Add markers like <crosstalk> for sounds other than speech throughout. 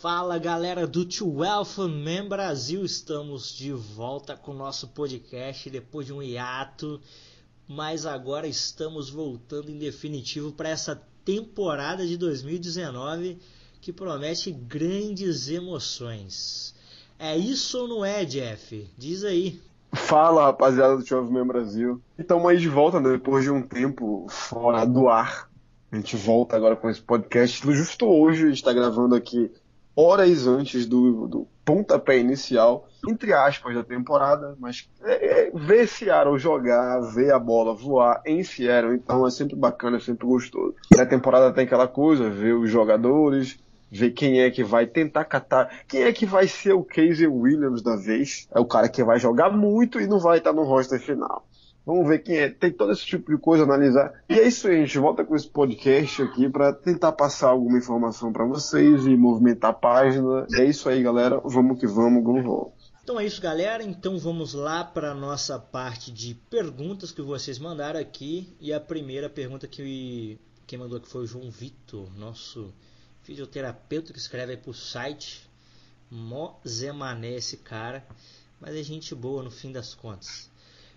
Fala galera do 12 Man Brasil, estamos de volta com o nosso podcast depois de um hiato, mas agora estamos voltando em definitivo para essa temporada de 2019 que promete grandes emoções. É isso ou não é, Jeff? Diz aí. Fala rapaziada do 12 Man Brasil, estamos aí de volta né, depois de um tempo fora do ar. A gente volta agora com esse podcast. Justo hoje a gente está gravando aqui horas antes do, do pontapé inicial, entre aspas, da temporada, mas é, é, ver Seattle jogar, ver a bola voar em Seattle, então é sempre bacana, é sempre gostoso. Na temporada tem aquela coisa, ver os jogadores, ver quem é que vai tentar catar, quem é que vai ser o Casey Williams da vez, é o cara que vai jogar muito e não vai estar no roster final. Vamos ver quem é. Tem todo esse tipo de coisa, analisar. E é isso aí, a gente volta com esse podcast aqui para tentar passar alguma informação para vocês e movimentar a página. É isso aí, galera. Vamos que vamos, vamos Então é isso, galera. Então vamos lá para nossa parte de perguntas que vocês mandaram aqui. E a primeira pergunta que quem mandou aqui foi o João Vitor, nosso fisioterapeuta que escreve aí pro site. Mó esse cara. Mas é gente boa no fim das contas.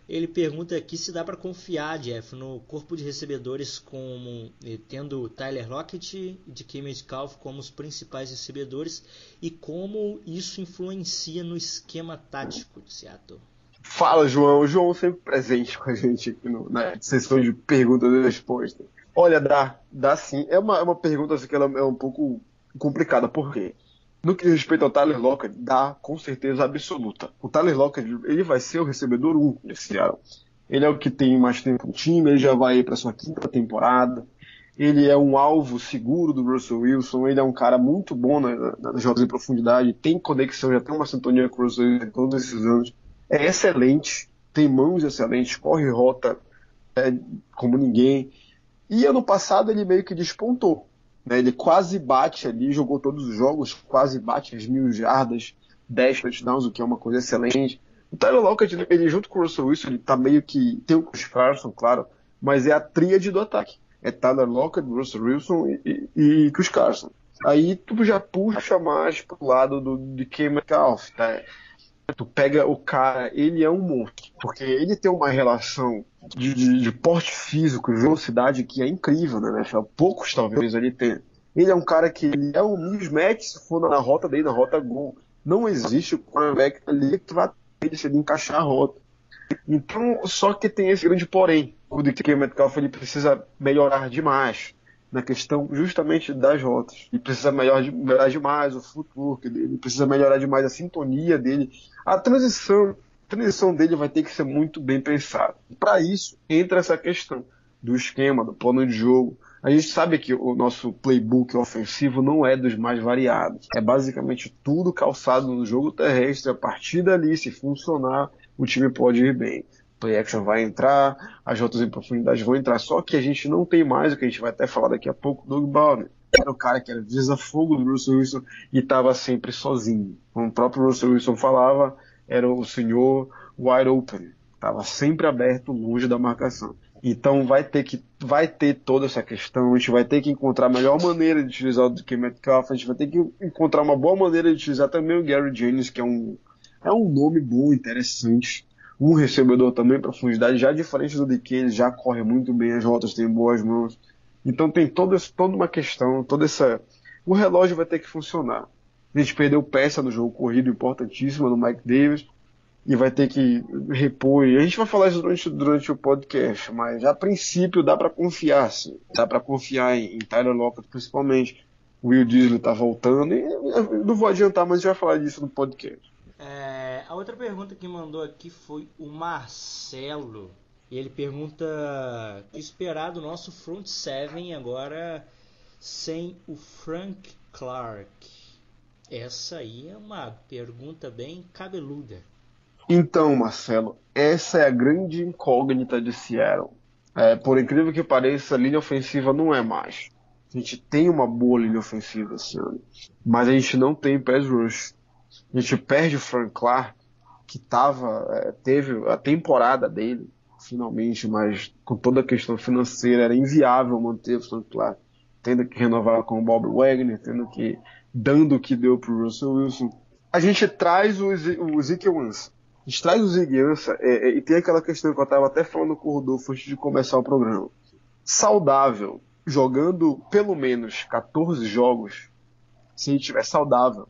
Ele pergunta aqui se dá para confiar, Jeff, no corpo de recebedores como eh, tendo Tyler Lockett e DK Metcalf como os principais recebedores e como isso influencia no esquema tático de Seattle. Fala, João. O João sempre presente com a gente aqui no, na sessão de perguntas e respostas. Olha, dá, dá sim. É uma, é uma pergunta assim, que ela é um pouco complicada. Por quê? No que diz respeito ao Tyler Lockett, dá com certeza absoluta. O Tyler Lockett, ele vai ser o recebedor 1 desse ano. Ele é o que tem mais tempo no time, ele já vai para sua quinta temporada. Ele é um alvo seguro do Russell Wilson, ele é um cara muito bom na, nas jogos em profundidade, tem conexão, já tem uma sintonia com o Russell Wilson todos esses anos. É excelente, tem mãos excelentes, corre rota é, como ninguém. E ano passado ele meio que despontou. Né? Ele quase bate ali, jogou todos os jogos, quase bate as mil jardas, 10 touchdowns, o que é uma coisa excelente. O Tyler Lockett, ele junto com o Russell Wilson, ele tá meio que. Tem o Chris Carson, claro, mas é a tríade do ataque. É Tyler Lockett, Russell Wilson e, e, e Chris Carson. Aí tu já puxa mais pro lado do, de Ken Metcalf, tá? Tu pega o cara, ele é um monstro, porque ele tem uma relação de, de, de porte físico e velocidade que é incrível, né? Poucos talvez ele tenha. Ele é um cara que ele é um mismatch se for na rota dele, na rota gol. Não existe o quarterback ali que vai deixar de encaixar a rota. Então, só que tem esse grande porém. O DK Metcalf ele precisa melhorar demais na questão justamente das rotas. E precisa melhorar, demais o footwork dele, precisa melhorar demais a sintonia dele. A transição, a transição dele vai ter que ser muito bem pensada. Para isso, entra essa questão do esquema, do plano de jogo. A gente sabe que o nosso playbook ofensivo não é dos mais variados. É basicamente tudo calçado no jogo terrestre. A partir dali, se funcionar, o time pode ir bem play action vai entrar, as rotas em profundidade vão entrar, só que a gente não tem mais o que a gente vai até falar daqui a pouco, Doug Baldwin. Era o cara que era desafogo do Russell Wilson e estava sempre sozinho. Como o próprio Russell Wilson falava, era o senhor wide open. Estava sempre aberto, longe da marcação. Então vai ter que vai ter toda essa questão, a gente vai ter que encontrar a melhor maneira de utilizar o DK Metcalf, a gente vai ter que encontrar uma boa maneira de utilizar também o Gary Jennings, que é um é um nome bom, interessante um recebedor também profundidade, já diferente do DK, ele já corre muito bem as rotas, tem boas mãos. Então tem toda, toda uma questão, toda essa. O relógio vai ter que funcionar. A gente perdeu peça no jogo corrido importantíssima no Mike Davis e vai ter que repor. A gente vai falar isso durante, durante o podcast, mas a princípio dá para confiar, sim. Dá para confiar em, em Tyler Lockett principalmente. O Will Disley tá voltando e não vou adiantar, mas a gente vai falar disso no podcast. É, a outra pergunta que mandou aqui foi o Marcelo. E ele pergunta o esperar do nosso front seven agora sem o Frank Clark. Essa aí é uma pergunta bem cabeluda. Então, Marcelo, essa é a grande incógnita de Seattle. É, por incrível que pareça, a linha ofensiva não é mais. A gente tem uma boa linha ofensiva esse ano, mas a gente não tem pass rush. A gente perde o Frank Clark, que tava, é, teve a temporada dele, finalmente, mas com toda a questão financeira era inviável manter o Clark, tendo que renovar com o Bob Wagner, tendo que dando o que deu pro Russell Wilson. A gente traz o, o Zeke Ansah. A gente traz o Ansah é, é, e tem aquela questão que eu estava até falando com o Rodolfo antes de começar o programa. Saudável, jogando pelo menos 14 jogos, se ele estiver saudável,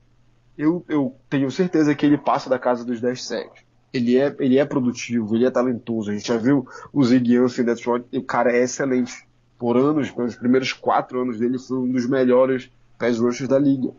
eu, eu tenho certeza que ele passa da casa dos 10 sacks. Ele é, ele é produtivo, ele é talentoso. A gente já viu o Zig Ansah em Detroit e o cara é excelente. Por anos, pelos primeiros quatro anos dele, foi um dos melhores pass rushers da liga.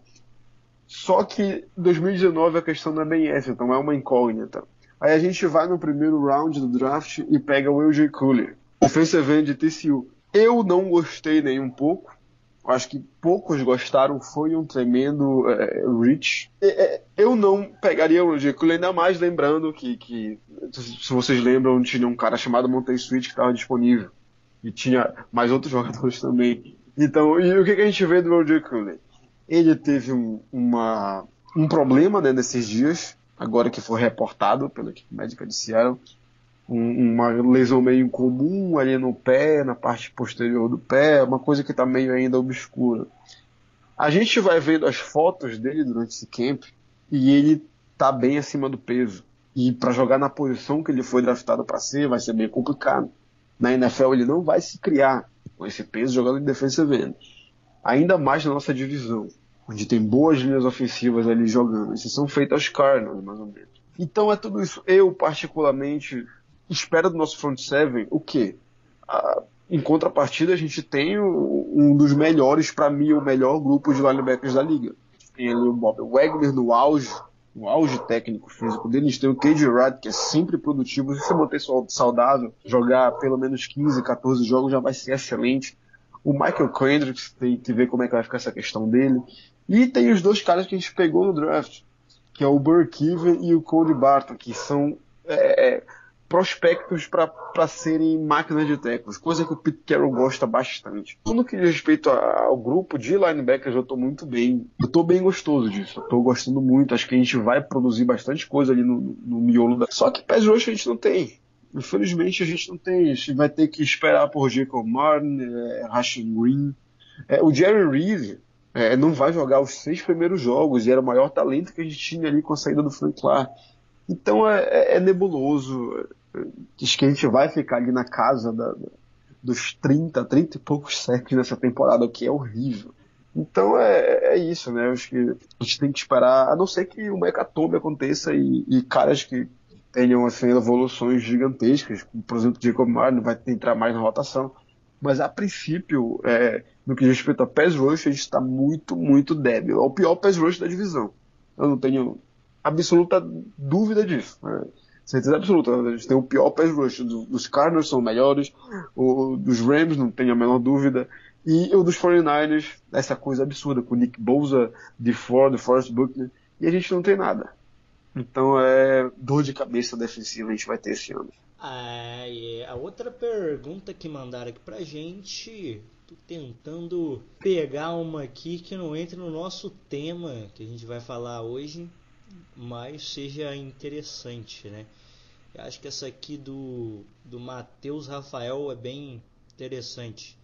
Só que 2019 a questão não é bem essa, então é uma incógnita. Aí a gente vai no primeiro round do draft e pega o LJ Cooler, offensive end de TCU. Eu não gostei nem um pouco. Acho que poucos gostaram. Foi um tremendo é, reach. É, eu não pegaria o Cooler, ainda mais lembrando que, que, se vocês lembram, tinha um cara chamado Montez Sweet que estava disponível. E tinha mais outros <laughs> jogadores também. Então, e o que, que a gente vê do LJ Cooler? Ele teve um, uma, um problema né, nesses dias, agora que foi reportado pela equipe médica de Seattle. Um, uma lesão meio incomum ali no pé, na parte posterior do pé, uma coisa que está meio ainda obscura. A gente vai vendo as fotos dele durante esse camp e ele tá bem acima do peso. E para jogar na posição que ele foi draftado para ser, vai ser bem complicado. Na NFL ele não vai se criar com esse peso jogando em defensive end. Ainda mais na nossa divisão, onde tem boas linhas ofensivas ali jogando. Esses são feitos aos Cardinals, mais ou menos. Então é tudo isso. Eu, particularmente, espero do nosso front seven o quê? Ah, em contrapartida, a gente tem um dos melhores, para mim, o melhor grupo de linebackers da liga. Tem ali o Bob Wagner no auge, no auge técnico físico dele. A gente tem o Cade Wright, que é sempre produtivo. Se você manter saudável, jogar pelo menos 15, 14 jogos já vai ser excelente. O Michael Kendricks tem que ver como é que vai ficar essa questão dele. E tem os dois caras que a gente pegou no draft, que é o Burke Even e o Cody Barton, que são é, prospectos para serem máquinas de teclas, coisa que o Pete Carroll gosta bastante. No que diz respeito ao grupo de linebackers, eu estou muito bem. Eu estou bem gostoso disso. Eu tô gostando muito. Acho que a gente vai produzir bastante coisa ali no, no miolo da. Só que pés hoje a gente não tem. Infelizmente a gente não tem. A gente vai ter que esperar por Jacob Martin, é, Green. É, o Jerry Reed é, não vai jogar os seis primeiros jogos e era o maior talento que a gente tinha ali com a saída do Frank Clark. Então é, é, é nebuloso. Diz que a gente vai ficar ali na casa da, dos 30, 30 e poucos séculos nessa temporada, o que é horrível. Então é, é isso, né? Acho que a gente tem que esperar, a não ser que o Mecatobe aconteça e, e caras que tenham assim, evoluções gigantescas, por exemplo, Jacob Martin vai entrar mais na rotação. Mas a princípio, é, no que diz respeito a pass rush, a gente está muito, muito débil. É o pior pass rush da divisão. Eu não tenho absoluta dúvida disso. Né? Certeza absoluta. A gente tem o pior pass rush. Dos Cardinals são melhores, o dos Rams, não tenho a menor dúvida. E o dos 49ers, essa coisa absurda, com o Nick Bosa, de Ford, Forrest Buckner, e a gente não tem nada. Então é dor de cabeça defensiva a gente vai ter esse ano. Ah, yeah. A outra pergunta que mandaram aqui pra gente, tô tentando pegar uma aqui que não entre no nosso tema que a gente vai falar hoje, mas seja interessante, né? Eu acho que essa aqui do, do Matheus Rafael é bem interessante.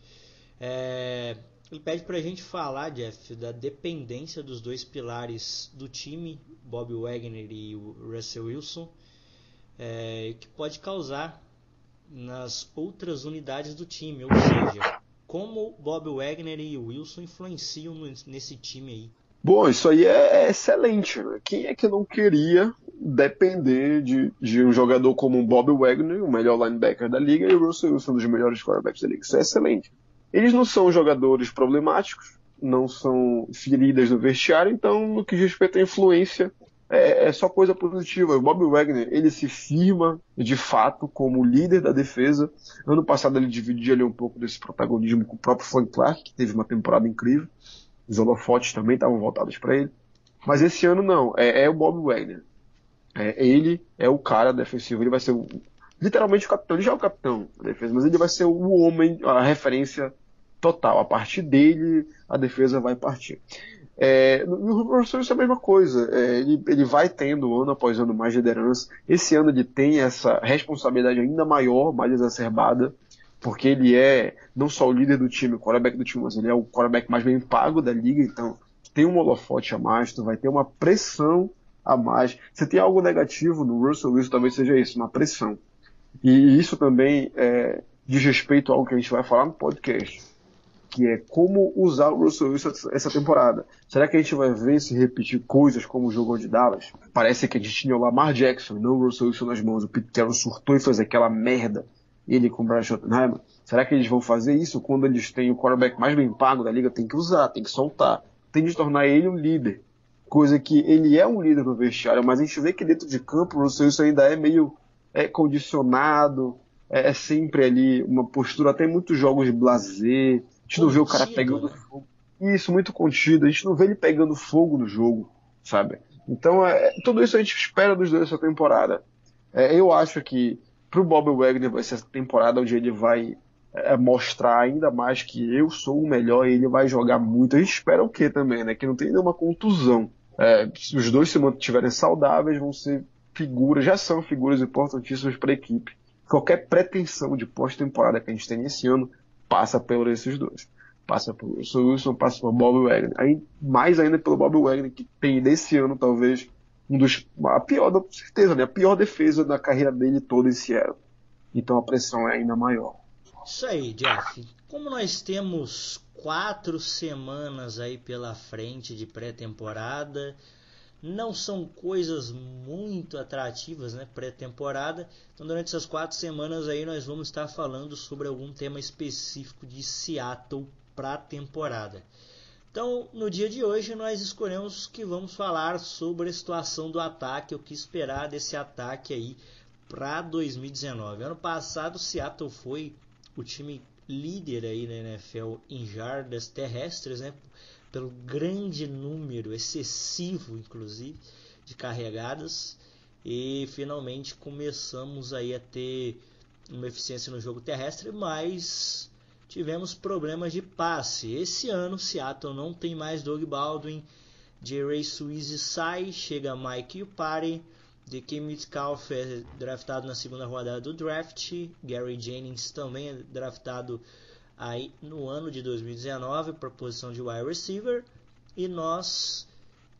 É, ele pede para a gente falar, Jeff, da dependência dos dois pilares do time, Bob Wagner e Russell Wilson, é, que pode causar nas outras unidades do time, ou seja, como Bob Wagner e Wilson influenciam nesse time aí. Bom, isso aí é excelente. Né? Quem é que não queria depender de, de um jogador como o Bob Wagner, o melhor linebacker da liga, e o Russell Wilson, um dos melhores quarterbacks da liga? Isso é excelente. Eles não são jogadores problemáticos, não são feridas no vestiário, então, no que diz respeito à influência, é, é, só coisa positiva. O Bob Wagner, ele se firma de fato como líder da defesa. Ano passado ele dividia ali um pouco desse protagonismo com o próprio Frank Clark, que teve uma temporada incrível. Os holofotes também estavam voltados para ele. Mas esse ano não, é, é o Bob Wagner. É, ele é o cara defensivo, ele vai ser o, literalmente o capitão, ele já é o capitão da defesa, mas ele vai ser o homem, a referência total. A partir dele, a defesa vai partir. É, no Russell isso é a mesma coisa. É, ele, ele vai tendo ano após ano mais liderança. Esse ano ele tem essa responsabilidade ainda maior, mais exacerbada, porque ele é não só o líder do time, o quarterback do time, mas ele é o quarterback mais bem pago da liga, então tem um holofote a mais, tu vai ter uma pressão a mais. Se tem algo negativo no Russell Wilson, talvez seja isso, uma pressão. E isso também é, diz respeito a algo que a gente vai falar no podcast, que é como usar o Russell Wilson essa temporada. Será que a gente vai ver se repetir coisas como o jogo de Dallas? Parece que a gente tinha o Lamar Jackson, não o Russell Wilson nas mãos. O Pete Carroll surtou e fez aquela merda, ele com o Brian Schottenheimer. Será que eles vão fazer isso quando eles têm o quarterback mais bem pago da liga? Tem que usar, tem que soltar. Tem de tornar ele um líder. Coisa que ele é um líder no vestiário, mas a gente vê que dentro de campo o Russell Wilson ainda é meio é condicionado, é, é, sempre ali uma postura, até muitos jogos de blazer. A gente não vê o cara pegando né? fogo. Isso, muito contido. A gente não vê ele pegando fogo no jogo, sabe? Então, é, tudo isso a gente espera dos dois essa temporada. É, eu acho que pro Bob Wagner vai ser essa temporada onde ele vai é, mostrar ainda mais que eu sou o melhor e ele vai jogar muito. A gente espera o quê também, né? Que não tenha nenhuma contusão. É, se os dois se mantiverem saudáveis, vão ser figuras, já são figuras importantíssimas para a equipe. Qualquer pretensão de pós-temporada que a gente tem esse ano passa por esses dois. Passa por Wilson, passa por Bob Wagner. Aí, mais ainda pelo Bob Wagner, que tem nesse ano talvez um dos. A pior, com certeza, né? A pior defesa da carreira dele toda esse ano. Então a pressão é ainda maior. Isso aí, Jeff. Como nós temos quatro semanas aí pela frente de pré-temporada, não são coisas muito atrativas, né? Pré-temporada. Então, durante essas quatro semanas aí, nós vamos estar falando sobre algum tema específico de Seattle para temporada. Então, no dia de hoje, nós escolhemos que vamos falar sobre a situação do ataque, o que esperar desse ataque aí para 2019. Ano passado, Seattle foi o time líder aí na NFL em jardas terrestres, né? pelo grande número, excessivo inclusive, de carregadas. E finalmente começamos aí a ter uma eficiência no jogo terrestre, mas tivemos problemas de passe. Esse ano Seattle não tem mais Doug Baldwin, Jerry Swiss sai, chega Mike Upari, DK Metcalf é draftado na segunda rodada do draft, Gary Jennings também é draftado aí no ano de 2019 para a posição de wide receiver e nós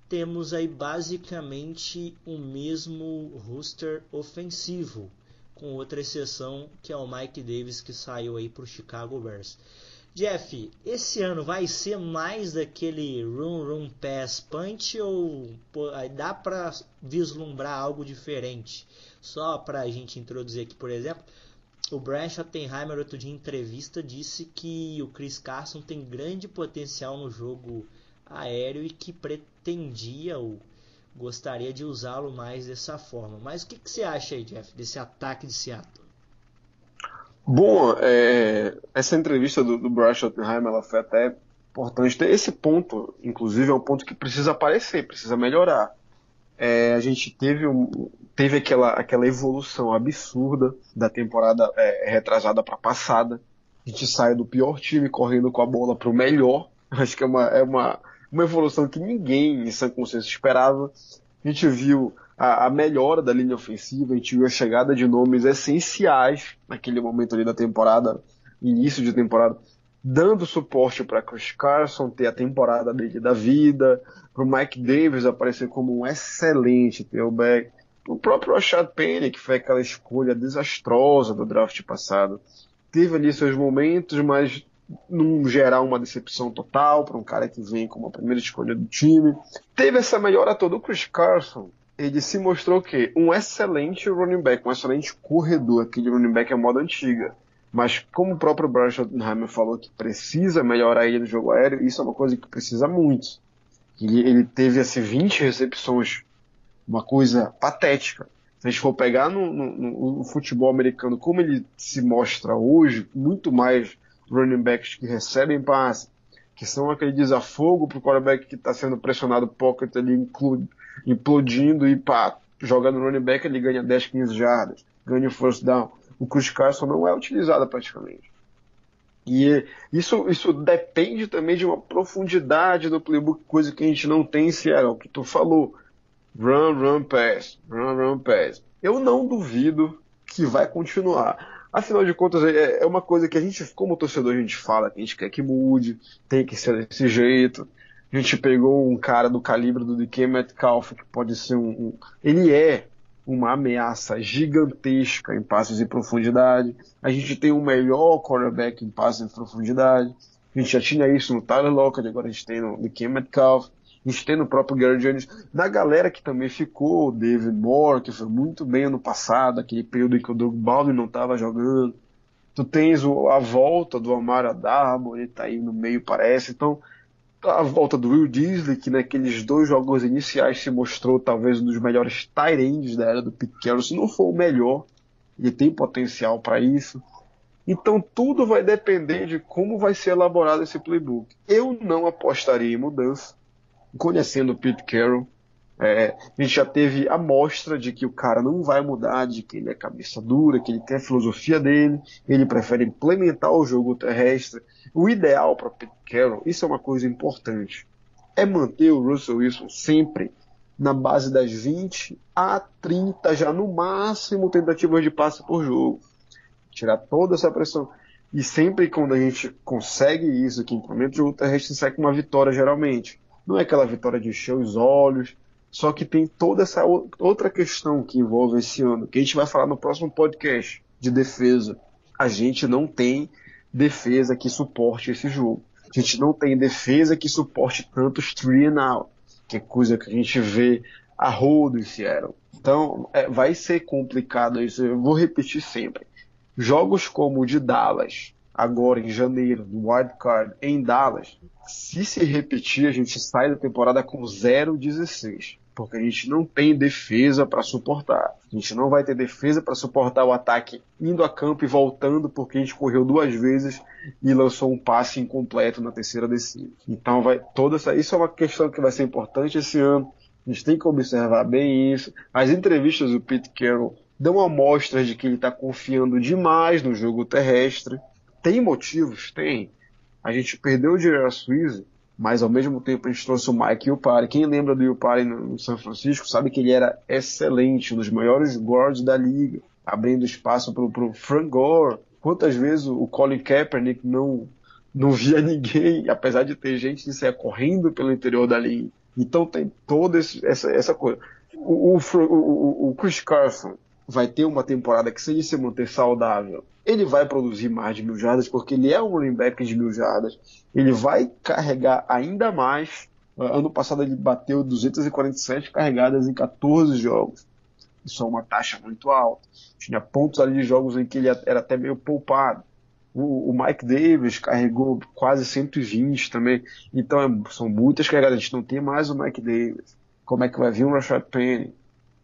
temos aí basicamente o mesmo roster ofensivo, com outra exceção que é o Mike Davis que saiu aí para o Chicago Bears. Jeff, esse ano vai ser mais daquele run run pass punch ou pô, dá para vislumbrar algo diferente? Só para a gente introduzir aqui, por exemplo, o Brian Schottenheimer, outro dia em entrevista, disse que o Chris Carson tem grande potencial no jogo aéreo e que pretendia ou gostaria de usá-lo mais dessa forma. Mas o que, que, você acha aí, Jeff, desse ataque de Seattle? Bom, é, essa entrevista do, do Brian ela foi até importante. Esse ponto, inclusive, é um ponto que precisa aparecer, precisa melhorar. É, a gente teve um, teve aquela, aquela evolução absurda da temporada é, retrasada para passada. A gente sai do pior time correndo com a bola para o melhor. Acho que é uma, é uma, uma evolução que ninguém em São consciência esperava. A gente viu a, a, melhora da linha ofensiva, a gente viu a chegada de nomes essenciais naquele momento ali da temporada, início de temporada, dando suporte para Chris Carson ter a temporada dele da vida, para o Mike Davis aparecer como um excelente tailback, o próprio Rashad Penny, que foi aquela escolha desastrosa do draft passado, teve ali seus momentos, mas num geral uma decepção total para um cara que vem como a primeira escolha do time. Teve essa melhora toda. O Chris Carson, ele se mostrou que um excelente running back, um excelente corredor, aquele running back é moda antiga. Mas como o próprio Brian Schottenheimer falou que precisa melhorar ele no jogo aéreo, isso é uma coisa que precisa muito. Ele, ele teve assim, 20 recepções uma coisa patética. Se a gente for pegar no, no, no, futebol americano como ele se mostra hoje, muito mais running backs que recebem passe, que são aquele desafogo para o quarterback que está sendo pressionado pocket ali, implodindo e pá, joga no running back, ele ganha 10, 15 jardas, ganha o first down. O Chris Carson não é utilizado praticamente. E isso, isso depende também de uma profundidade do playbook, coisa que a gente não tem em Seattle, que tu falou. Run, run, pass, run, run, pass. Eu não duvido que vai continuar. Afinal de contas, é, é uma coisa que a gente, como torcedor, a gente fala que a gente quer que mude, tem que ser desse jeito. A gente pegou um cara do calibre do DK Metcalf, que pode ser um, um. Ele é uma ameaça gigantesca em passes de profundidade. A gente tem o melhor quarterback em passes de profundidade. A gente já tinha isso no Tyler Lockett, agora a gente tem no DK Metcalf. A gente tem no próprio Gary Jones. Na galera que também ficou, o David Moore, que foi muito bem ano passado, aquele período em que o Doug Baldwin não estava jogando. Tu tens a volta do Amara Darbo, ele tá aí no meio, parece. Então, a volta do Will Disley, que naqueles dois jogos iniciais se mostrou talvez um dos melhores tight da era do Pete se não for o melhor, ele tem potencial para isso. Então tudo vai depender de como vai ser elaborado esse playbook. Eu não apostaria em mudança conhecendo o Pete Carroll, é, a gente já teve a mostra de que o cara não vai mudar, de que ele é cabeça dura, que ele tem a filosofia dele, ele prefere implementar o jogo terrestre. O ideal para Pete Carroll, isso é uma coisa importante, é manter o Russell Wilson sempre na base das 20 a 30, já no máximo, tentativas de passe por jogo. Tirar toda essa pressão. E sempre quando a gente consegue isso, que implementa o jogo terrestre, sai com uma vitória geralmente. Não é aquela vitória de encher os olhos, só que tem toda essa outra questão que envolve esse ano, que a gente vai falar no próximo podcast de defesa. A gente não tem defesa que suporte esse jogo. A gente não tem defesa que suporte tantos three and out, que é coisa que a gente vê a rodo em Seattle. Então, é, vai ser complicado isso. Eu vou repetir sempre. Jogos como o de Dallas, agora em janeiro, no Wild Card, em Dallas, se se repetir, a gente sai da temporada com 0-16. Porque a gente não tem defesa para suportar. A gente não vai ter defesa para suportar o ataque indo a campo e voltando, porque a gente correu duas vezes e lançou um passe incompleto na terceira descida. Então vai toda essa. Isso é uma questão que vai ser importante esse ano. A gente tem que observar bem isso. As entrevistas do Pete Carroll dão amostras de que ele está confiando demais no jogo terrestre. Tem motivos? Tem. A gente perdeu o J.R. Swiss, mas ao mesmo tempo a gente trouxe o Mike Yupari. Quem lembra do Yupari no São Francisco sabe que ele era excelente, um dos maiores guards da liga, abrindo espaço para o Frank Gore. Quantas vezes o Colin Kaepernick não, não via <laughs> ninguém, apesar de ter gente que saia correndo pelo interior da linha. Então tem toda essa, essa coisa. O, o, o, o Chris Carson vai ter uma temporada que, se ele se manter saudável, ele vai produzir mais de mil jardas, porque ele é um running back de mil jardas. Ele vai carregar ainda mais. Ah, ano passado ele bateu 247 carregadas em 14 jogos. Isso é uma taxa muito alta. Tinha pontos ali de jogos em que ele era até meio poupado. O, Mike Davis carregou quase 120 também. Então é, são muitas carregadas. A gente não tem mais o Mike Davis. Como é que vai vir o Rashad Penny?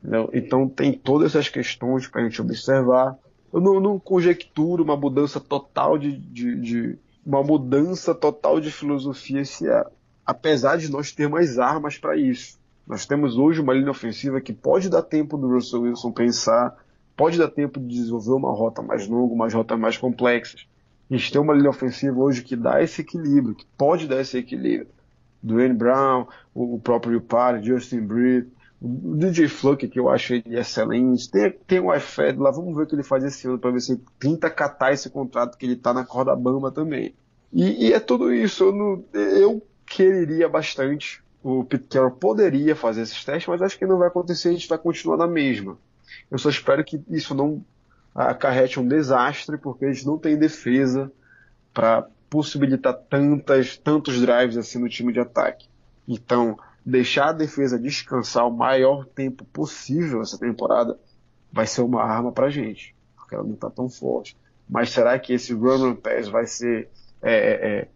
Entendeu? Então tem todas essas questões para a gente observar. Eu não, não, conjecturo uma mudança total de, de, de, uma mudança total de filosofia se é, apesar de nós ter mais armas para isso. Nós temos hoje uma linha ofensiva que pode dar tempo do Russell Wilson pensar, pode dar tempo de desenvolver uma rota mais longa, uma rota mais complexa. A gente tem uma linha ofensiva hoje que dá esse equilíbrio, que pode dar esse equilíbrio. Dwayne Brown, o próprio Par, Justin Britt, o DJ Fluck, que eu acho ele excelente. Tem, tem o iFed lá, vamos ver o que ele faz esse ano para ver se tenta catar esse contrato que ele tá na corda bamba também. E, e é tudo isso. Eu, não, eu quereria bastante. O Pete Carroll poderia fazer esses testes, mas acho que não vai acontecer. A gente vai continuar na mesma. Eu só espero que isso não acarrete um desastre, porque a gente não tem defesa para possibilitar tantas, tantos drives assim no time de ataque. Então, deixar a defesa descansar o maior tempo possível essa temporada vai ser uma arma pra gente, porque ela não tá tão forte. Mas será que esse run pass vai ser é, é, é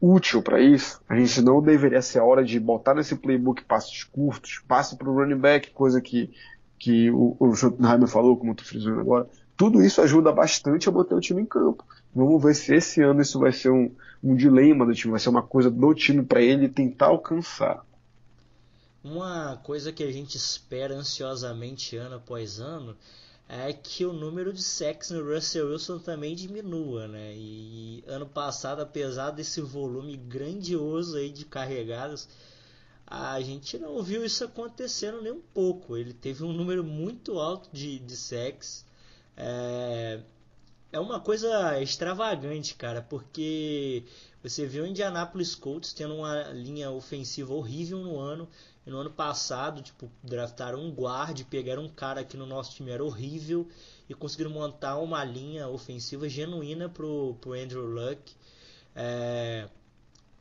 útil para isso, a gente não deveria ser a hora de botar nesse playbook passos curtos, passe para o running back, coisa que, que o, o Schottenheimer falou, como tu frisou agora. Tudo isso ajuda bastante a manter o time em campo. Vamos ver se esse ano isso vai ser um, um dilema do time, vai ser uma coisa do time para ele tentar alcançar. Uma coisa que a gente espera ansiosamente ano após ano é que o número de sacks no Russell Wilson também diminua, né? E ano passado, apesar desse volume grandioso aí de carregadas, a gente não viu isso acontecendo nem um pouco. Ele teve um número muito alto de, de sacks. É, é uma coisa extravagante, cara, porque você viu o Indianapolis Colts tendo uma linha ofensiva horrível no ano no ano passado, tipo, draftaram um guard, pegaram um cara que no nosso time era horrível e conseguiram montar uma linha ofensiva genuína pro, pro Andrew Luck. É,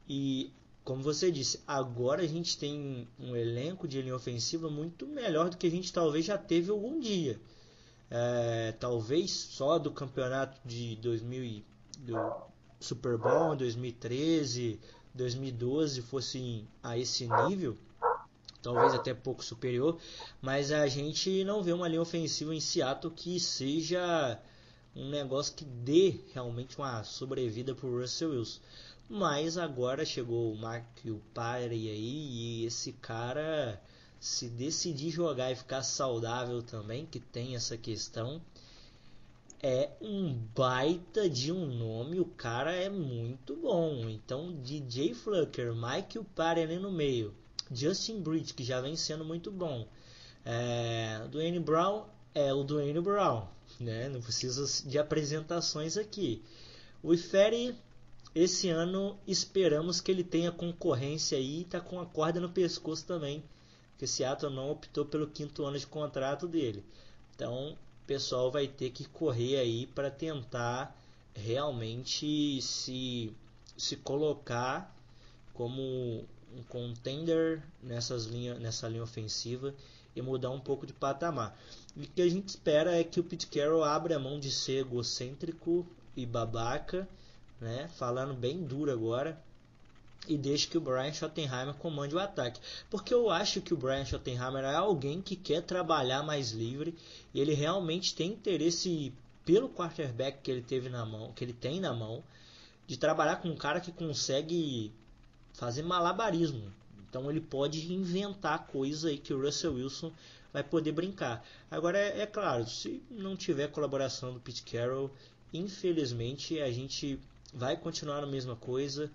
e como você disse, agora a gente tem um elenco de linha ofensiva muito melhor do que a gente talvez já teve algum dia. É, talvez só do campeonato de 2000 do Super Bowl 2013, 2012 fosse a esse nível talvez até pouco superior, mas a gente não vê uma linha ofensiva em Seattle que seja um negócio que dê realmente uma sobrevida para o Russell Wilson. Mas agora chegou o Mark Parry aí e esse cara se decidir jogar e ficar saudável também, que tem essa questão, é um baita de um nome, o cara é muito bom. Então, DJ Flucker, Michael ali no meio, Justin Bridge, que já vem sendo muito bom. É, Dwayne Brown é o Dwayne Brown, né? Não precisa de apresentações aqui. O Ifere, esse ano esperamos que ele tenha concorrência aí, tá com a corda no pescoço também, porque Seattle não optou pelo quinto ano de contrato dele. Então, o pessoal vai ter que correr aí para tentar realmente se se colocar como um contender nessas linha, nessa linha ofensiva e mudar um pouco de patamar. E o que a gente espera é que o Pete Carroll abra a mão de ser egocêntrico e babaca, né? falando bem duro agora, e deixe que o Brian Schottenheimer comande o ataque. Porque eu acho que o Brian Schottenheimer é alguém que quer trabalhar mais livre e ele realmente tem interesse pelo quarterback que ele teve na mão, que ele tem na mão, de trabalhar com um cara que consegue fazer malabarismo. Então ele pode inventar coisa aí que o Russell Wilson vai poder brincar. Agora é, é claro, se não tiver colaboração do Pete Carroll, infelizmente a gente vai continuar a mesma coisa.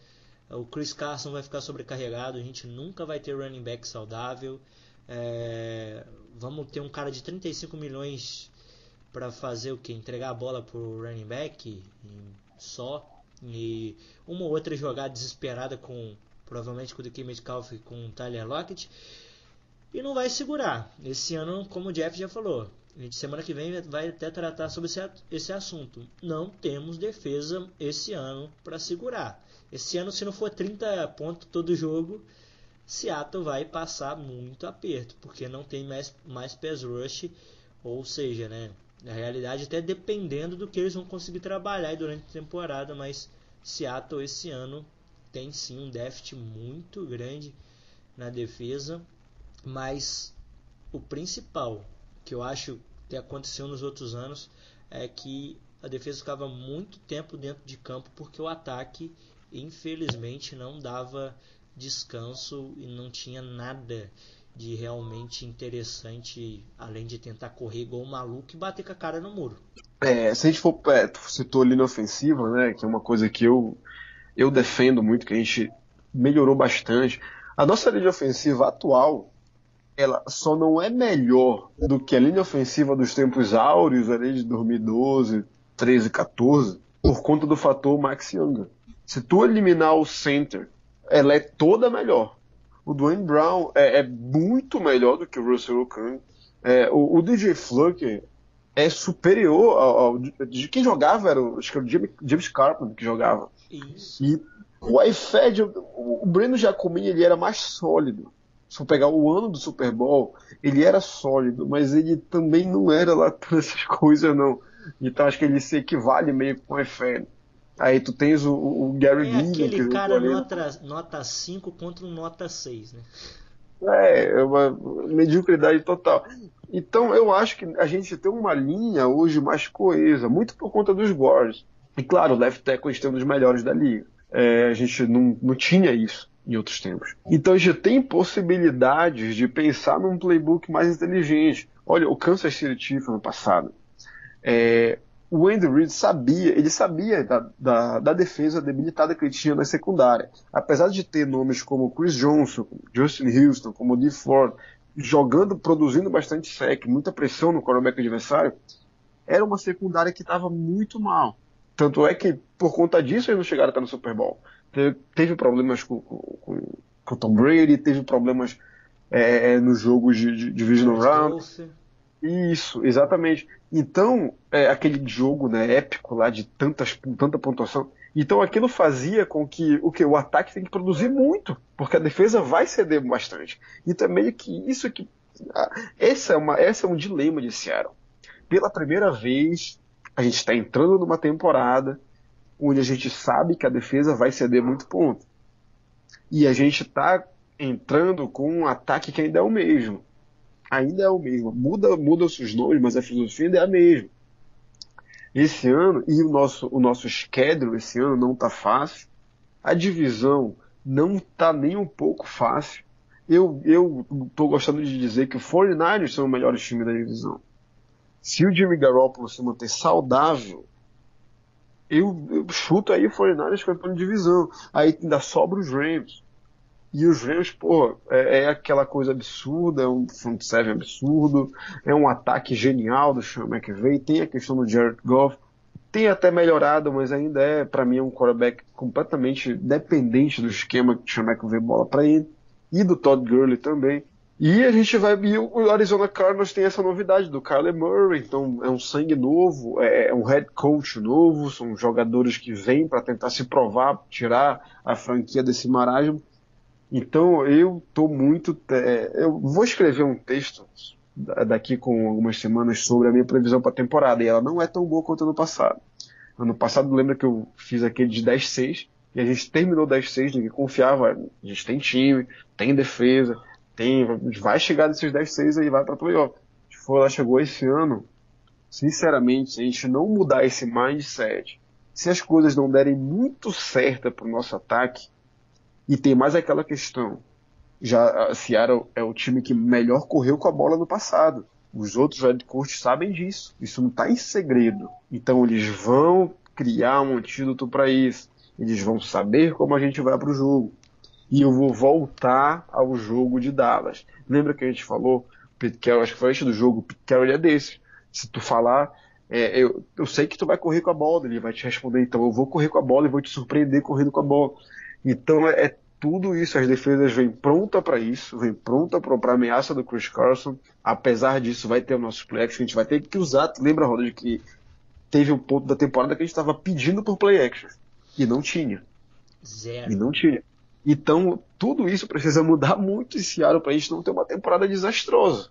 O Chris Carson vai ficar sobrecarregado, a gente nunca vai ter running back saudável. É, vamos ter um cara de 35 milhões para fazer o que? Entregar a bola pro running back só. E uma ou outra jogada desesperada com provavelmente com o DK Metcalf com o Tyler Lockett, e não vai segurar. Esse ano, como o Jeff já falou, a gente semana que vem vai até tratar sobre esse, esse assunto. Não temos defesa esse ano para segurar. Esse ano, se não for 30 pontos todo jogo, Seattle vai passar muito aperto, porque não tem mais, mais pass rush, ou seja, né, na realidade até dependendo do que eles vão conseguir trabalhar durante a temporada, mas Seattle esse ano tem sim um déficit muito grande na defesa, mas o principal que eu acho que aconteceu nos outros anos é que a defesa ficava muito tempo dentro de campo porque o ataque infelizmente não dava descanso e não tinha nada de realmente interessante além de tentar correr igual um maluco e bater com a cara no muro. É, se a gente for, é, citou ali na ofensiva, né, que é uma coisa que eu eu defendo muito, que a gente melhorou bastante. A nossa linha ofensiva atual, ela só não é melhor do que a linha ofensiva dos tempos áureos ali de 2012, 13, 14, por conta do fator Max Younger. Se tu eliminar o center, ela é toda melhor. O Dwayne Brown é, é muito melhor do que o Russell Okung. É, o, o, DJ Fluker é superior ao, ao, de quem jogava era o, acho que era o James, James Carpenter que jogava. Isso. E o iFed, o Breno Giacomini, ele era mais sólido. Se for pegar o ano do Super Bowl, ele era sólido, mas ele também não era lá <laughs> essas coisas, não. Então acho que ele se equivale meio com o iFed. Aí tu tens o, o Gary É aquele cara nota, nota 5 contra um nota 6, né? É, é uma mediocridade total. Então eu acho que a gente tem uma linha hoje mais coesa, muito por conta dos guards. E claro, o left tackle é um dos melhores da liga. É, a gente não, não tinha isso em outros tempos. Então a gente tem possibilidades de pensar num playbook mais inteligente. Olha, o Kansas City Chiefs no passado. É, o Andy Reid sabia, ele sabia da, da, da, defesa debilitada que ele tinha na secundária. Apesar de ter nomes como Chris Johnson, Justin Houston, como Dee Ford, jogando, produzindo bastante sec, muita pressão no quarterback adversário, era uma secundária que estava muito mal. Tanto é que, por conta disso, eles não chegaram até no Super Bowl. Teve, teve problemas com, com, com, Tom Brady, teve problemas é, nos jogos de, de Divisional Round. Isso, exatamente. Então, é, aquele jogo né, épico lá de tantas, tanta pontuação. Então aquilo fazia com que o que o ataque tem que produzir muito, porque a defesa vai ceder bastante. Então é meio que isso que essa é uma essa é um dilema de Seattle. Pela primeira vez, a gente está entrando numa temporada onde a gente sabe que a defesa vai ceder muito ponto. E a gente está entrando com um ataque que ainda é o mesmo ainda é o mesmo. Muda, muda os nomes, mas a filosofia ainda é a mesma. Esse ano, e o nosso, o nosso schedule esse ano não está fácil. A divisão não está nem um pouco fácil. Eu, eu gostando de dizer que o 49ers são o melhor time da divisão. Se o Jimmy Garoppolo se manter saudável, eu, eu chuto aí o 49ers campeão de divisão. Aí ainda sobra os Rams. E os Rams, pô, é, é, aquela coisa absurda, é um front seven absurdo, é um ataque genial do Sean McVay, tem a questão do Jared Goff, tem até melhorado, mas ainda é, para mim, um quarterback completamente dependente do esquema que o Sean McVay bola para ele, e do Todd Gurley também. E a gente vai. E o Arizona Cardinals tem essa novidade do Kyler Murray, então é um sangue novo, é, é um head coach novo, são jogadores que vêm para tentar se provar, tirar a franquia desse marasmo. Então eu estou muito. É, eu vou escrever um texto daqui com algumas semanas sobre a minha previsão para a temporada e ela não é tão boa quanto ano passado. Ano passado lembra que eu fiz aquele de 10-6 e a gente terminou 10-6, ninguém confiava. A gente tem time, tem defesa, tem, vai chegar desses 10-6 aí, vai para playoff. Se for lá, chegou esse ano, sinceramente, se a gente não mudar esse mindset, se as coisas não derem muito certa para o nosso ataque, e tem mais aquela questão. Já a Seattle é o time que melhor correu com a bola no passado. Os outros head coaches sabem disso. Isso não está em segredo. Então eles vão criar um antídoto para isso. Eles vão saber como a gente vai para o jogo. E eu vou voltar ao jogo de Dallas. Lembra que a gente falou? Pete Carroll, acho que foi antes do jogo. Pete Carroll é desse. Se tu falar, é, eu, eu sei que tu vai correr com a bola, ele vai te responder, então eu vou correr com a bola e vou te surpreender correndo com a bola. Então é, é tudo isso, as defesas vêm pronta para isso, vem pronta para a ameaça do Chris Carson. Apesar disso, vai ter o nosso play action, a gente vai ter que usar. Lembra, Roda, de que teve um ponto da temporada que a gente estava pedindo por play action e não tinha. Zero. E não tinha. Então, tudo isso precisa mudar muito em Seattle para a gente não ter uma temporada desastrosa.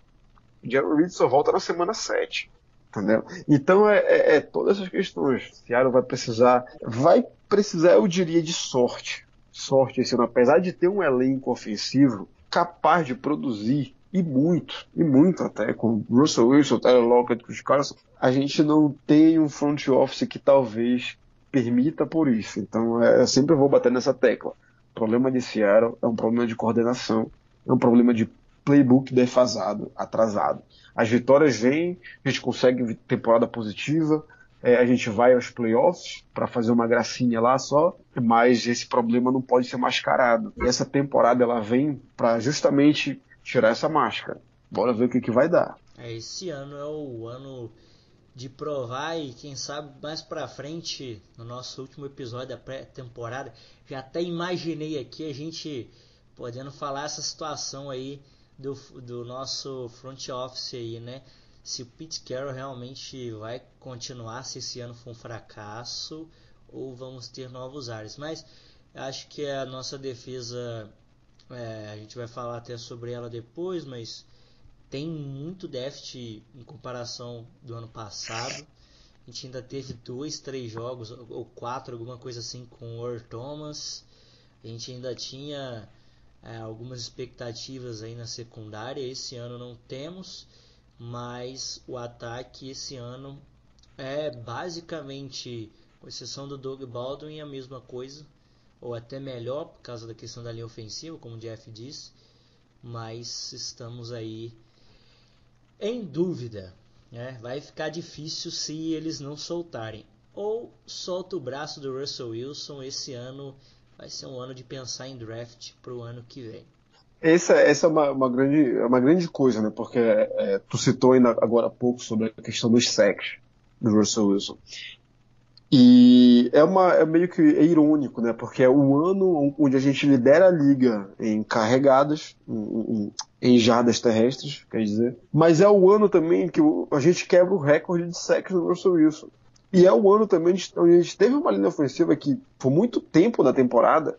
O Jerry Reed só volta na semana 7. Entendeu? Então é, é, é todas essas questões. Seattle vai precisar. Vai precisar, eu diria, de sorte sorte esse ano, apesar de ter um elenco ofensivo capaz de produzir e muito, e muito até, com Russell Wilson, Tyler Lockett, Chris Carson, a gente não tem um front office que talvez permita por isso. Então é, eu sempre vou bater nessa tecla. O problema de Seattle é um problema de coordenação, é um problema de playbook defasado, atrasado. As vitórias vêm, a gente consegue temporada positiva, é, a gente vai aos playoffs para fazer uma gracinha lá só, mas esse problema não pode ser mascarado. E essa temporada ela vem para justamente tirar essa máscara. Bora ver o que, que vai dar. É, esse ano é o ano de provar e quem sabe mais para frente no nosso último episódio da pré-temporada já até imaginei aqui a gente podendo falar essa situação aí do, do nosso front office aí, né? se o Pete Carroll realmente vai continuar se esse ano for um fracasso ou vamos ter novos ares. Mas acho que a nossa defesa, é, a gente vai falar até sobre ela depois, mas tem muito déficit em comparação do ano passado. A gente ainda teve dois, três jogos, ou quatro, alguma coisa assim, com o Earl Thomas. A gente ainda tinha é, algumas expectativas aí na secundária. Esse ano não temos, mas o ataque esse ano é basicamente, com exceção do Doug Baldwin, a mesma coisa, ou até melhor por causa da questão da linha ofensiva, como o Jeff disse. Mas estamos aí em dúvida. Né? Vai ficar difícil se eles não soltarem. Ou solta o braço do Russell Wilson esse ano vai ser um ano de pensar em draft para o ano que vem. Essa, essa é uma, uma, grande, é uma grande coisa, né? Porque é, tu citou ainda agora há pouco sobre a questão dos sacks do Russell Wilson. E é, uma, é meio que é irônico, né? Porque é o ano onde a gente lidera a liga em carregadas, em, em jardas terrestres, quer dizer. Mas é o ano também que a gente quebra o recorde de sacks do Russell Wilson. E é o ano também onde a gente teve uma linha ofensiva que, por muito tempo na temporada,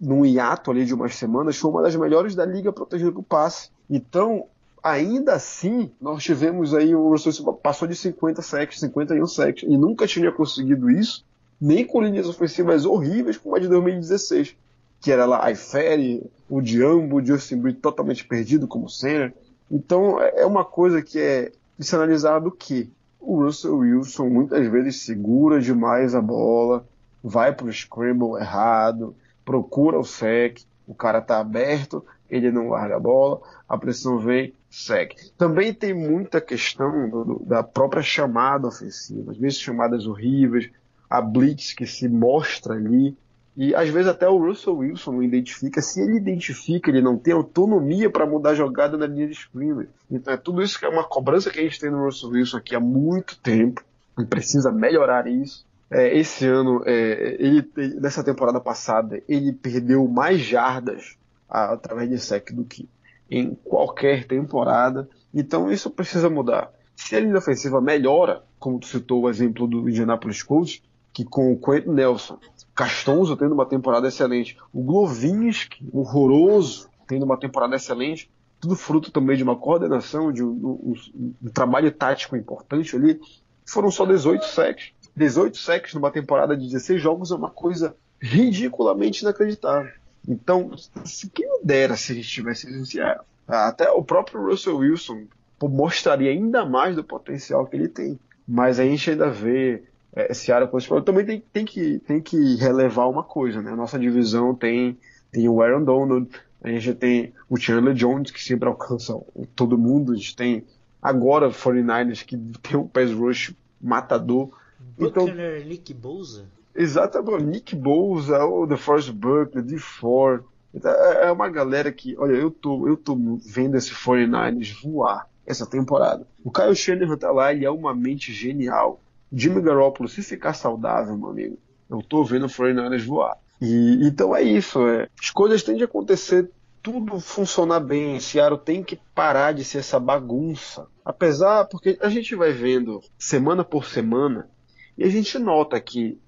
num hiato ali de umas semanas, foi uma das melhores da liga protegendo o passe. Então, ainda assim, nós tivemos aí, o Russell Silva passou de 50 sacks, 51 sacks, e nunca tinha conseguido isso, nem com linhas ofensivas horríveis como a de 2016, que era lá a Ifere, o Diambo, o Justin totalmente perdido como center. Então, é uma coisa que é de se analisar do que o Russell Wilson muitas vezes segura demais a bola, vai para o scramble errado, procura o sec, o cara está aberto, ele não larga a bola, a pressão vem, sec. Também tem muita questão do, da própria chamada ofensiva, às vezes chamadas horríveis, a blitz que se mostra ali, e às vezes até o Russell Wilson não identifica. Se ele identifica, ele não tem autonomia para mudar a jogada na linha de scrimmage. Então é tudo isso que é uma cobrança que a gente tem no Russell Wilson aqui há muito tempo. E precisa melhorar isso. É, esse ano, é, ele nessa temporada passada, ele perdeu mais jardas através de sec do que em qualquer temporada. Então isso precisa mudar. Se a linha ofensiva melhora, como tu citou o exemplo do Indianapolis Colts, que com o Quentin Nelson Castonzo tendo uma temporada excelente, o Glovinski, horroroso, tendo uma temporada excelente, tudo fruto também de uma coordenação, de um, um, um trabalho tático importante ali. Foram só 18 sacks. 18 sacks numa temporada de 16 jogos é uma coisa ridiculamente inacreditável. Então, se quem dera se a gente tivesse iniciado, até o próprio Russell Wilson mostraria ainda mais do potencial que ele tem. Mas a gente ainda vê é, Seara problema. Também tem, tem, que, tem que relevar uma coisa, né? A nossa divisão tem, tem o Aaron Donald, a gente tem o Chandler Jones, que sempre alcança todo mundo, a gente tem agora o 49ers, que tem um pass rush matador. Buckner, então, Nick Bosa? Exatamente, Nick Bosa, o The Force Buckner, D. Ford. Então, é, é uma galera que, olha, eu tô, eu tô vendo esse 49ers voar essa temporada. O Kyle Shanahan tá lá, ele é uma mente genial. Jimmy Garoppolo, se ficar saudável, meu amigo, eu tô vendo o 49ers voar. E, então é isso, é. as coisas têm de acontecer, tudo funcionar bem. Seattle tem que parar de ser essa bagunça. Apesar, porque a gente vai vendo semana por semana e a gente nota que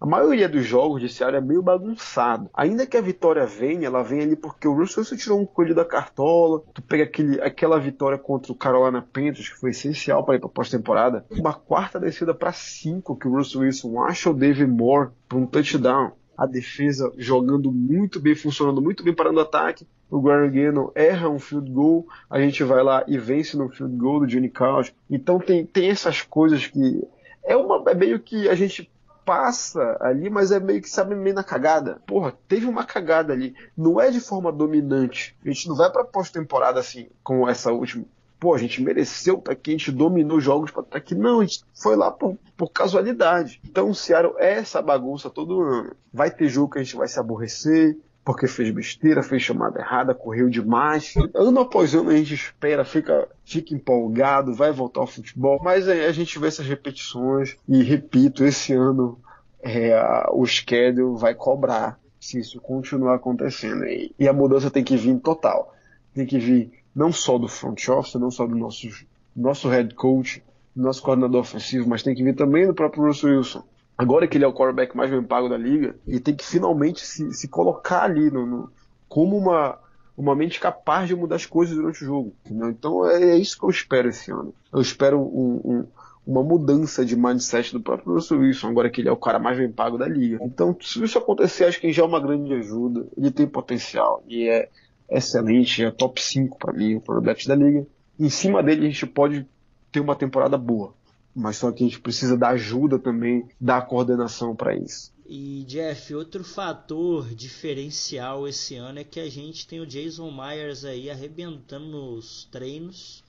a maioria dos jogos de Seattle é meio bagunçado. Ainda que a vitória venha, ela vem ali porque o Russell Wilson tirou um coelho da cartola. Tu pega aquele, aquela vitória contra o Carolina Panthers, que foi essencial para ir para pós-temporada. Uma quarta descida para cinco que o Russell Wilson acha o David Moore para um touchdown. A defesa jogando muito bem, funcionando muito bem parando o ataque. O Gary erra um field goal, a gente vai lá e vence no field goal do Johnny Couch. Então tem, tem essas coisas que é uma é meio que a gente passa ali, mas é meio que sabe meio na cagada. Porra, teve uma cagada ali. Não é de forma dominante. A gente não vai pra pós-temporada assim, como essa última. Pô, a gente mereceu estar aqui, a gente dominou jogos para estar aqui. Não, a gente foi lá por, por casualidade. Então o Seattle é essa bagunça todo ano. Vai ter jogo que a gente vai se aborrecer, porque fez besteira, fez chamada errada, correu demais. Ano após ano a gente espera, fica, fica empolgado, vai voltar ao futebol, mas a gente vê essas repetições e repito, esse ano é, o schedule vai cobrar se isso continuar acontecendo. E, e a mudança tem que vir total. Tem que vir não só do front office, não só do nosso, nosso head coach, do nosso coordenador ofensivo, mas tem que vir também do próprio Russell Wilson agora que ele é o quarterback mais bem pago da liga, ele tem que finalmente se, se colocar ali no, no, como uma, uma mente capaz de mudar as coisas durante o jogo. Entendeu? Então é, é, isso que eu espero esse ano. Eu espero um, um, uma mudança de mindset do próprio Russell Wilson, agora que ele é o cara mais bem pago da liga. Então, se isso acontecer, acho que já é uma grande ajuda. Ele tem potencial e é excelente, é top 5 para mim, o quarterback da liga. Em cima dele, a gente pode ter uma temporada boa, mas só que a gente precisa da ajuda também, da coordenação para isso. E Jeff, outro fator diferencial esse ano é que a gente tem o Jason Myers aí arrebentando nos treinos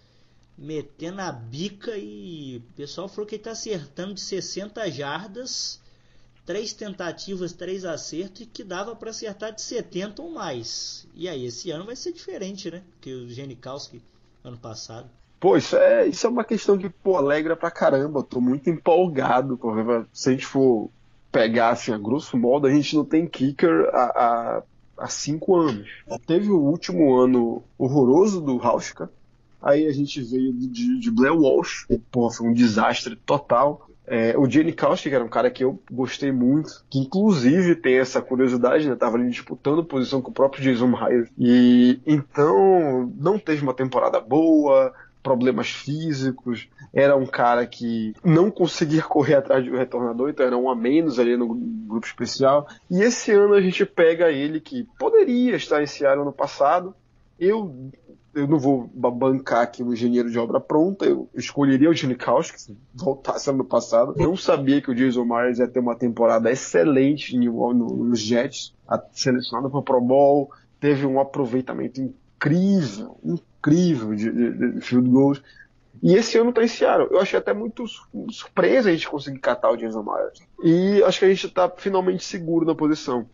metendo a bica e o pessoal falou que ele tá acertando de 60 jardas, três tentativas, três acertos e que dava para acertar de 70 ou mais. E aí esse ano vai ser diferente, né? Que o Genikowski ano passado. Pô, isso é, isso é uma questão que pô, alegra pra caramba. Tô muito empolgado. Pô, se a gente for pegar assim, a grosso modo, a gente não tem kicker há, há, há cinco anos. Teve o último ano horroroso do Hauschka, Aí a gente veio de, de Blair Walsh, porra, foi um desastre total. É, o Jenny Kaustik era um cara que eu gostei muito, que inclusive tem essa curiosidade, né? Tava ali disputando posição com o próprio Jason Myers. E então não teve uma temporada boa, problemas físicos, era um cara que não conseguia correr atrás do retornador, então era um a menos ali no grupo especial. E esse ano a gente pega ele que poderia estar esse ano no passado. Eu eu não vou bancar aqui um engenheiro de obra pronta, eu escolheria o Gene Kausky, se voltasse ano passado. Não sabia que o Jason Myers ia ter uma temporada excelente nos Jets, selecionado para o Pro Bowl, teve um aproveitamento incrível, incrível de, de, de field goals. E esse ano tá em Seattle. Eu achei até muito surpresa a gente conseguir catar o Jason Myers. E acho que a gente está finalmente seguro na posição.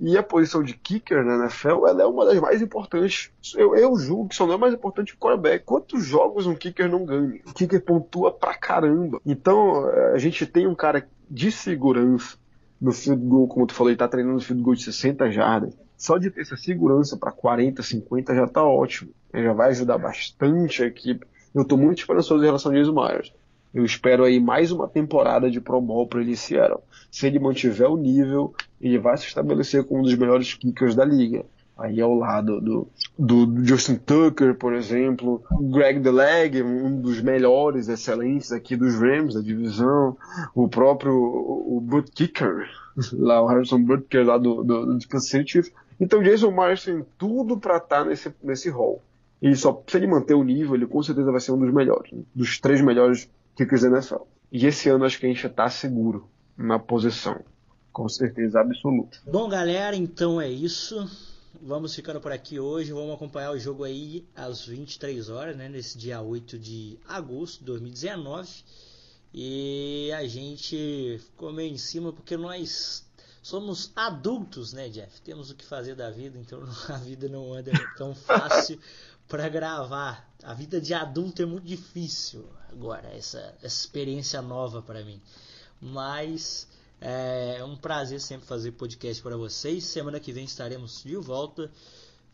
E a posição de kicker na NFL ela é uma das mais importantes. Eu, eu julgo que só não é mais importante que o quarterback. Quantos jogos um kicker não ganha? O kicker pontua pra caramba. Então eh, a gente tem um cara de segurança no field goal, como tu falou, ele tá treinando no field goal de 60 jardas. Só de ter essa segurança para 40, 50 já tá ótimo. Já vai ajudar bastante a equipe. Eu tô muito esperançoso em relação a Jason Myers. Eu espero aí mais uma temporada de Pro Bowl para ele Seattle. Se ele mantiver o nível, ele vai se estabelecer como um dos melhores kickers da liga. Aí ao lado do, do, Justin Tucker, por exemplo, Greg DeLeg, um dos melhores, excelentes aqui dos Rams da divisão, o próprio o, o Kicker, <laughs> lá o Harrison Butker lá do, do, do Kansas City Chiefs. Então Jason Myers tem tudo para estar tá nesse, nesse hall. E só se ele manter o nível, ele com certeza vai ser um dos melhores, dos três melhores kickers da NFL. E esse ano acho que a gente está seguro na posição. Com certeza absoluta. Bom, galera, então é isso. Vamos ficando por aqui hoje. Vamos acompanhar o jogo aí às 23 horas, né? Nesse dia 8 de agosto de 2019. E a gente ficou meio em cima porque nós somos adultos, né, Jeff? Temos o que fazer da vida, então <laughs> a vida não anda tão fácil para gravar. A vida de adulto é muito difícil agora, essa, essa experiência nova para mim. Mas é um prazer sempre fazer podcast para vocês. Semana que vem estaremos de volta.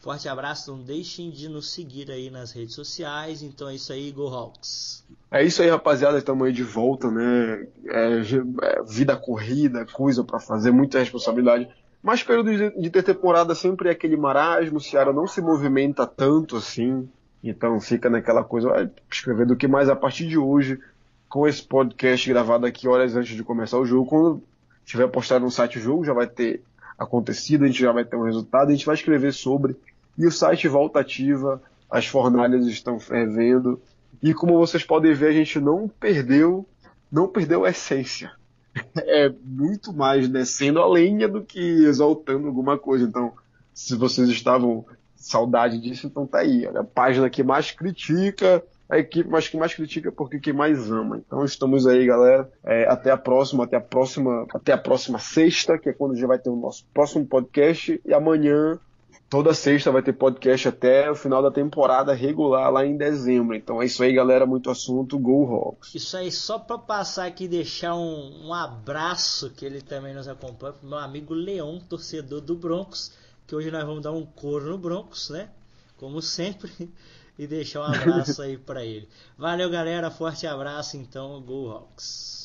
Forte abraço, não deixem de nos seguir aí nas redes sociais. Então é isso aí, Go Hawks. É isso aí, rapaziada. Estamos aí de volta, né? É, é, vida corrida, coisa para fazer, muita responsabilidade. Mas período de, ter temporada sempre é aquele marasmo, o Ceará não se movimenta tanto assim. Então fica naquela coisa, vai escrever do que mais a partir de hoje, com esse podcast gravado aqui horas antes de começar o jogo. Quando tiver postado no site o jogo, já vai ter acontecido, a gente já vai ter um resultado, a gente vai escrever sobre. E o site volta ativa, as fornalhas estão fervendo. E como vocês podem ver, a gente não perdeu, não perdeu a essência é muito mais descendo a lenha do que exaltando alguma coisa. Então, se vocês estavam saudade disso, então tá aí. Olha, a página que mais critica, a equipe mas que mais critica porque que mais ama. Então estamos aí, galera. É, até a próxima, até a próxima, até a próxima sexta, que é quando já vai ter o nosso próximo podcast. E amanhã Toda sexta vai ter podcast até o final da temporada regular lá em dezembro. Então é isso aí, galera. Muito assunto. Go Hawks. Isso aí, só para passar aqui e deixar um, um, abraço que ele também nos acompanha pro meu amigo Leão, torcedor do Broncos. Que hoje nós vamos dar um coro no Broncos, né? Como sempre. <laughs> E deixar um abraço aí para ele. Valeu, galera. Forte abraço, então. Go Hawks.